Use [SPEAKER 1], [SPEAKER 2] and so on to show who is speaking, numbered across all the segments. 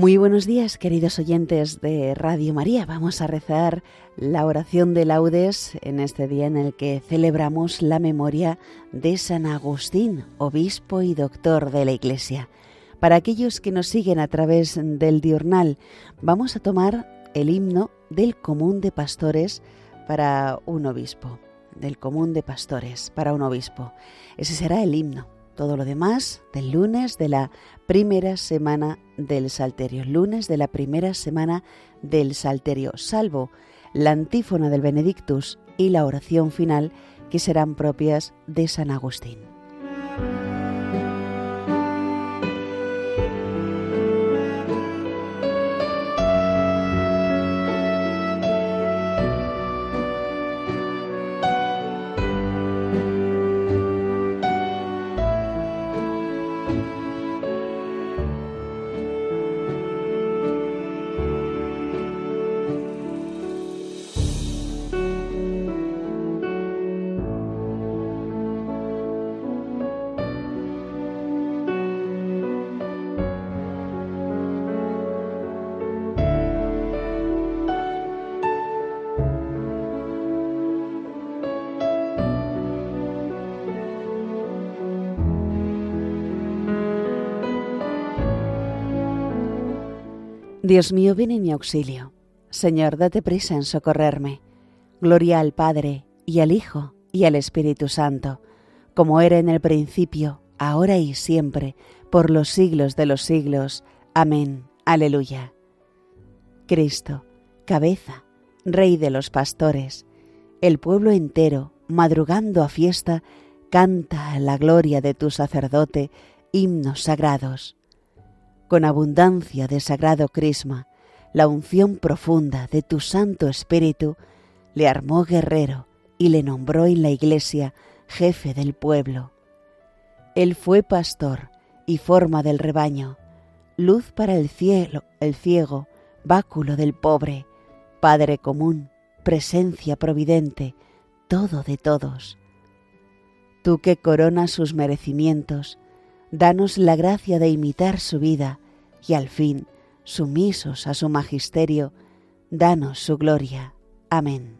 [SPEAKER 1] Muy buenos días, queridos oyentes de Radio María. Vamos a rezar la oración de laudes en este día en el que celebramos la memoria de San Agustín, obispo y doctor de la Iglesia. Para aquellos que nos siguen a través del diurnal, vamos a tomar el himno del común de pastores para un obispo. Del común de pastores para un obispo. Ese será el himno todo lo demás del lunes de la primera semana del Salterio, lunes de la primera semana del Salterio, salvo la antífona del Benedictus y la oración final que serán propias de San Agustín. Dios mío, ven en mi auxilio. Señor, date prisa en socorrerme. Gloria al Padre, y al Hijo, y al Espíritu Santo, como era en el principio, ahora y siempre, por los siglos de los siglos. Amén. Aleluya. Cristo, cabeza, Rey de los pastores, el pueblo entero, madrugando a fiesta, canta la gloria de tu sacerdote himnos sagrados con abundancia de sagrado crisma, la unción profunda de tu Santo Espíritu, le armó guerrero y le nombró en la iglesia jefe del pueblo. Él fue pastor y forma del rebaño, luz para el cielo, el ciego, báculo del pobre, Padre común, presencia providente, todo de todos. Tú que coronas sus merecimientos, danos la gracia de imitar su vida y al fin, sumisos a su magisterio, danos su gloria. Amén.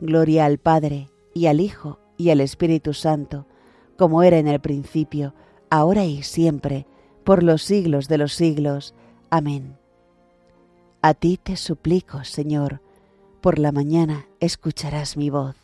[SPEAKER 1] Gloria al Padre, y al Hijo, y al Espíritu Santo, como era en el principio, ahora y siempre, por los siglos de los siglos. Amén. A ti te suplico, Señor, por la mañana escucharás mi voz.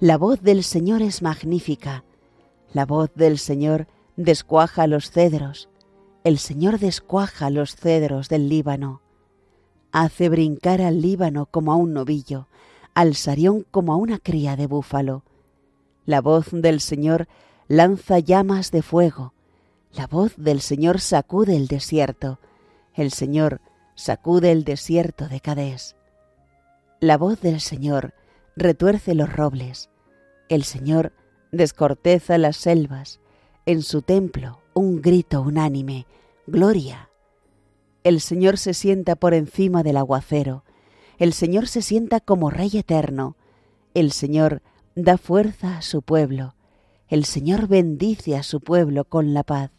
[SPEAKER 1] la voz del Señor es magnífica. La voz del Señor descuaja los cedros. El Señor descuaja los cedros del Líbano. Hace brincar al Líbano como a un novillo, al Sarión como a una cría de búfalo. La voz del Señor lanza llamas de fuego. La voz del Señor sacude el desierto. El Señor sacude el desierto de Cadés. La voz del Señor retuerce los robles. El Señor descorteza las selvas. En su templo un grito unánime, Gloria. El Señor se sienta por encima del aguacero. El Señor se sienta como Rey eterno. El Señor da fuerza a su pueblo. El Señor bendice a su pueblo con la paz.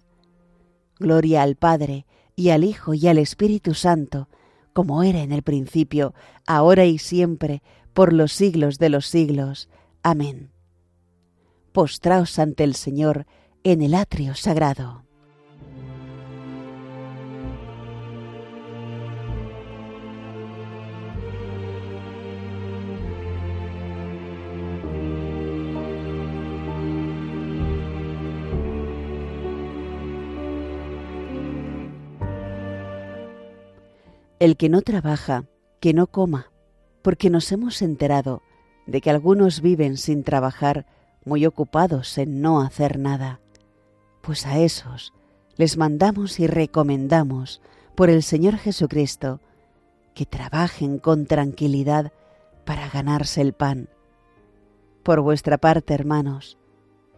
[SPEAKER 1] Gloria al Padre, y al Hijo, y al Espíritu Santo, como era en el principio, ahora y siempre, por los siglos de los siglos. Amén. Postraos ante el Señor en el atrio sagrado. El que no trabaja, que no coma porque nos hemos enterado de que algunos viven sin trabajar, muy ocupados en no hacer nada. Pues a esos les mandamos y recomendamos por el Señor Jesucristo que trabajen con tranquilidad para ganarse el pan. Por vuestra parte, hermanos,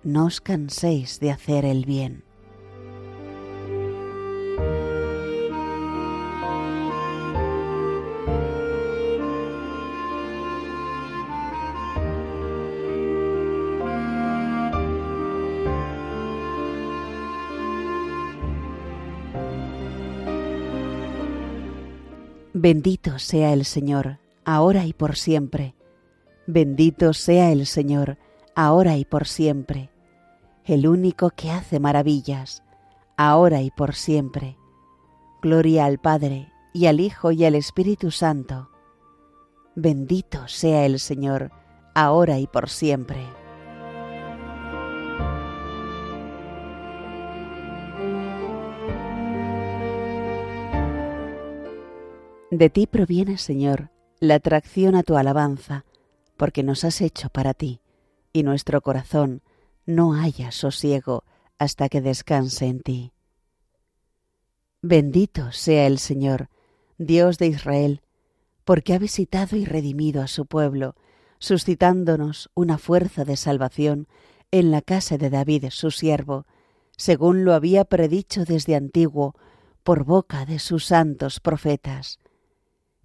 [SPEAKER 1] no os canséis de hacer el bien. Bendito sea el Señor, ahora y por siempre. Bendito sea el Señor, ahora y por siempre. el único que hace maravillas, ahora y por siempre. Gloria al Padre, y al Hijo, y al Espíritu Santo. Bendito sea el Señor, ahora y por siempre. De ti proviene, Señor, la atracción a tu alabanza, porque nos has hecho para ti, y nuestro corazón no haya sosiego hasta que descanse en ti. Bendito sea el Señor, Dios de Israel, porque ha visitado y redimido a su pueblo, suscitándonos una fuerza de salvación en la casa de David su siervo, según lo había predicho desde antiguo por boca de sus santos profetas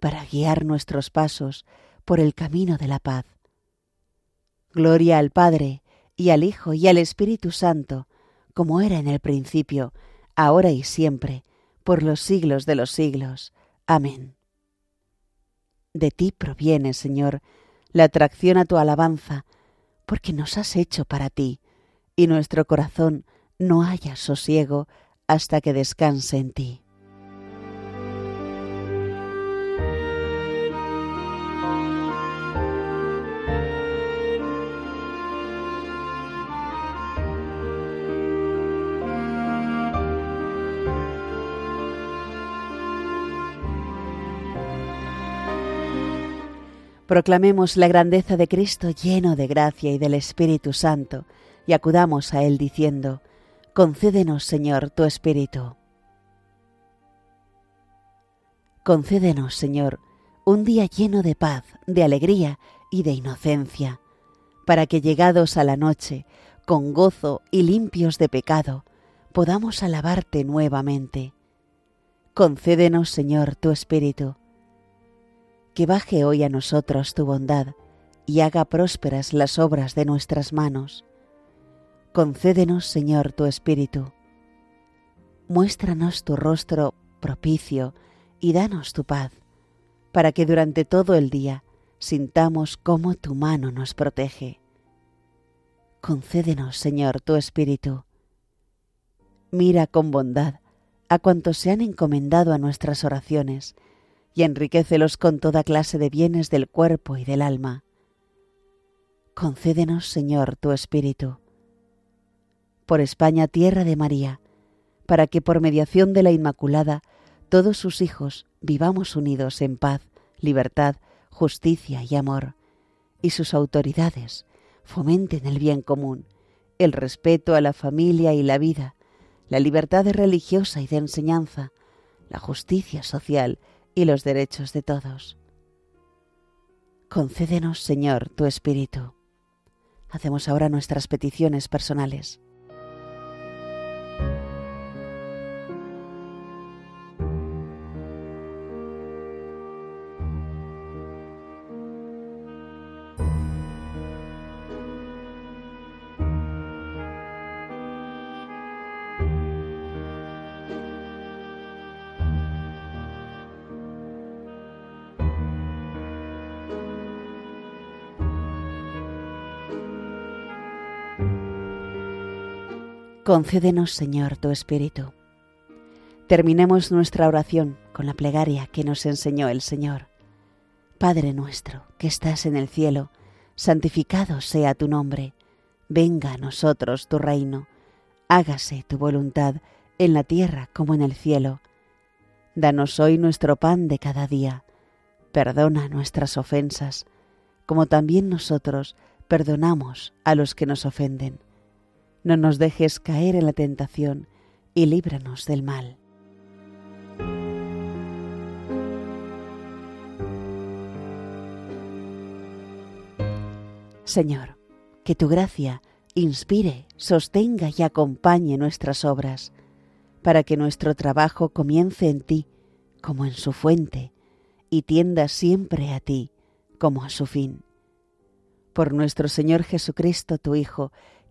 [SPEAKER 1] para guiar nuestros pasos por el camino de la paz. Gloria al Padre, y al Hijo, y al Espíritu Santo, como era en el principio, ahora y siempre, por los siglos de los siglos. Amén. De ti proviene, Señor, la atracción a tu alabanza, porque nos has hecho para ti, y nuestro corazón no haya sosiego hasta que descanse en ti. Proclamemos la grandeza de Cristo lleno de gracia y del Espíritu Santo, y acudamos a Él diciendo, Concédenos, Señor, tu Espíritu. Concédenos, Señor, un día lleno de paz, de alegría y de inocencia, para que llegados a la noche, con gozo y limpios de pecado, podamos alabarte nuevamente. Concédenos, Señor, tu Espíritu que baje hoy a nosotros tu bondad y haga prósperas las obras de nuestras manos. Concédenos, Señor, tu Espíritu. Muéstranos tu rostro propicio y danos tu paz, para que durante todo el día sintamos cómo tu mano nos protege. Concédenos, Señor, tu Espíritu. Mira con bondad a cuantos se han encomendado a nuestras oraciones y enriquecelos con toda clase de bienes del cuerpo y del alma. Concédenos, Señor, tu Espíritu. Por España, tierra de María, para que por mediación de la Inmaculada todos sus hijos vivamos unidos en paz, libertad, justicia y amor, y sus autoridades fomenten el bien común, el respeto a la familia y la vida, la libertad religiosa y de enseñanza, la justicia social y los derechos de todos. Concédenos, Señor, tu Espíritu. Hacemos ahora nuestras peticiones personales. Concédenos, Señor, tu Espíritu. Terminemos nuestra oración con la plegaria que nos enseñó el Señor. Padre nuestro, que estás en el cielo, santificado sea tu nombre, venga a nosotros tu reino, hágase tu voluntad en la tierra como en el cielo. Danos hoy nuestro pan de cada día. Perdona nuestras ofensas, como también nosotros perdonamos a los que nos ofenden. No nos dejes caer en la tentación y líbranos del mal. Señor, que tu gracia inspire, sostenga y acompañe nuestras obras, para que nuestro trabajo comience en ti como en su fuente y tienda siempre a ti como a su fin. Por nuestro Señor Jesucristo, tu Hijo,